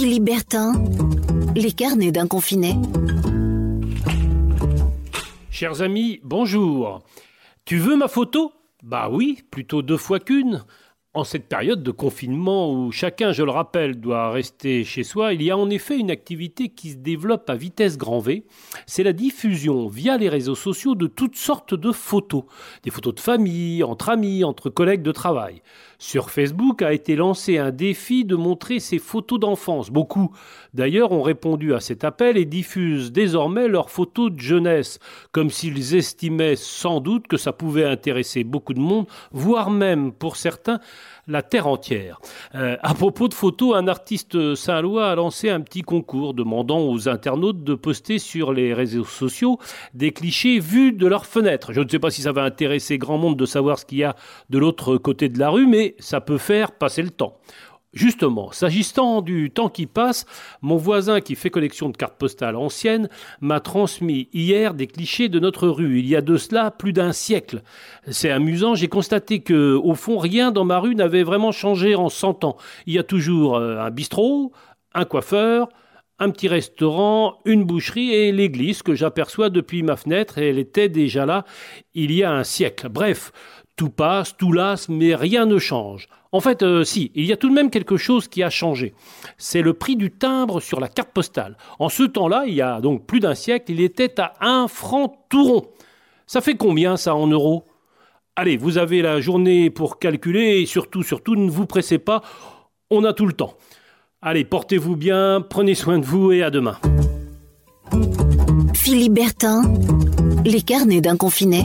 Philippe les carnets d'un confiné. Chers amis, bonjour. Tu veux ma photo? Bah oui, plutôt deux fois qu'une. En cette période de confinement où chacun, je le rappelle, doit rester chez soi, il y a en effet une activité qui se développe à vitesse grand V. C'est la diffusion via les réseaux sociaux de toutes sortes de photos. Des photos de famille, entre amis, entre collègues de travail. Sur Facebook a été lancé un défi de montrer ses photos d'enfance. Beaucoup, d'ailleurs, ont répondu à cet appel et diffusent désormais leurs photos de jeunesse, comme s'ils estimaient sans doute que ça pouvait intéresser beaucoup de monde, voire même, pour certains, la terre entière. Euh, à propos de photos, un artiste saint-lois a lancé un petit concours demandant aux internautes de poster sur les réseaux sociaux des clichés vus de leur fenêtre. Je ne sais pas si ça va intéresser grand monde de savoir ce qu'il y a de l'autre côté de la rue, mais ça peut faire passer le temps. Justement, s'agissant du temps qui passe, mon voisin qui fait collection de cartes postales anciennes m'a transmis hier des clichés de notre rue, il y a de cela plus d'un siècle. C'est amusant, j'ai constaté que, au fond, rien dans ma rue n'avait vraiment changé en 100 ans. Il y a toujours euh, un bistrot, un coiffeur, un petit restaurant, une boucherie et l'église que j'aperçois depuis ma fenêtre et elle était déjà là il y a un siècle. Bref, tout passe, tout lasse, mais rien ne change. En fait, euh, si, il y a tout de même quelque chose qui a changé. C'est le prix du timbre sur la carte postale. En ce temps-là, il y a donc plus d'un siècle, il était à un franc tout rond. Ça fait combien ça en euros? Allez, vous avez la journée pour calculer et surtout, surtout, ne vous pressez pas, on a tout le temps. Allez, portez-vous bien, prenez soin de vous et à demain. Philippe Bertin, les carnets d'un confiné.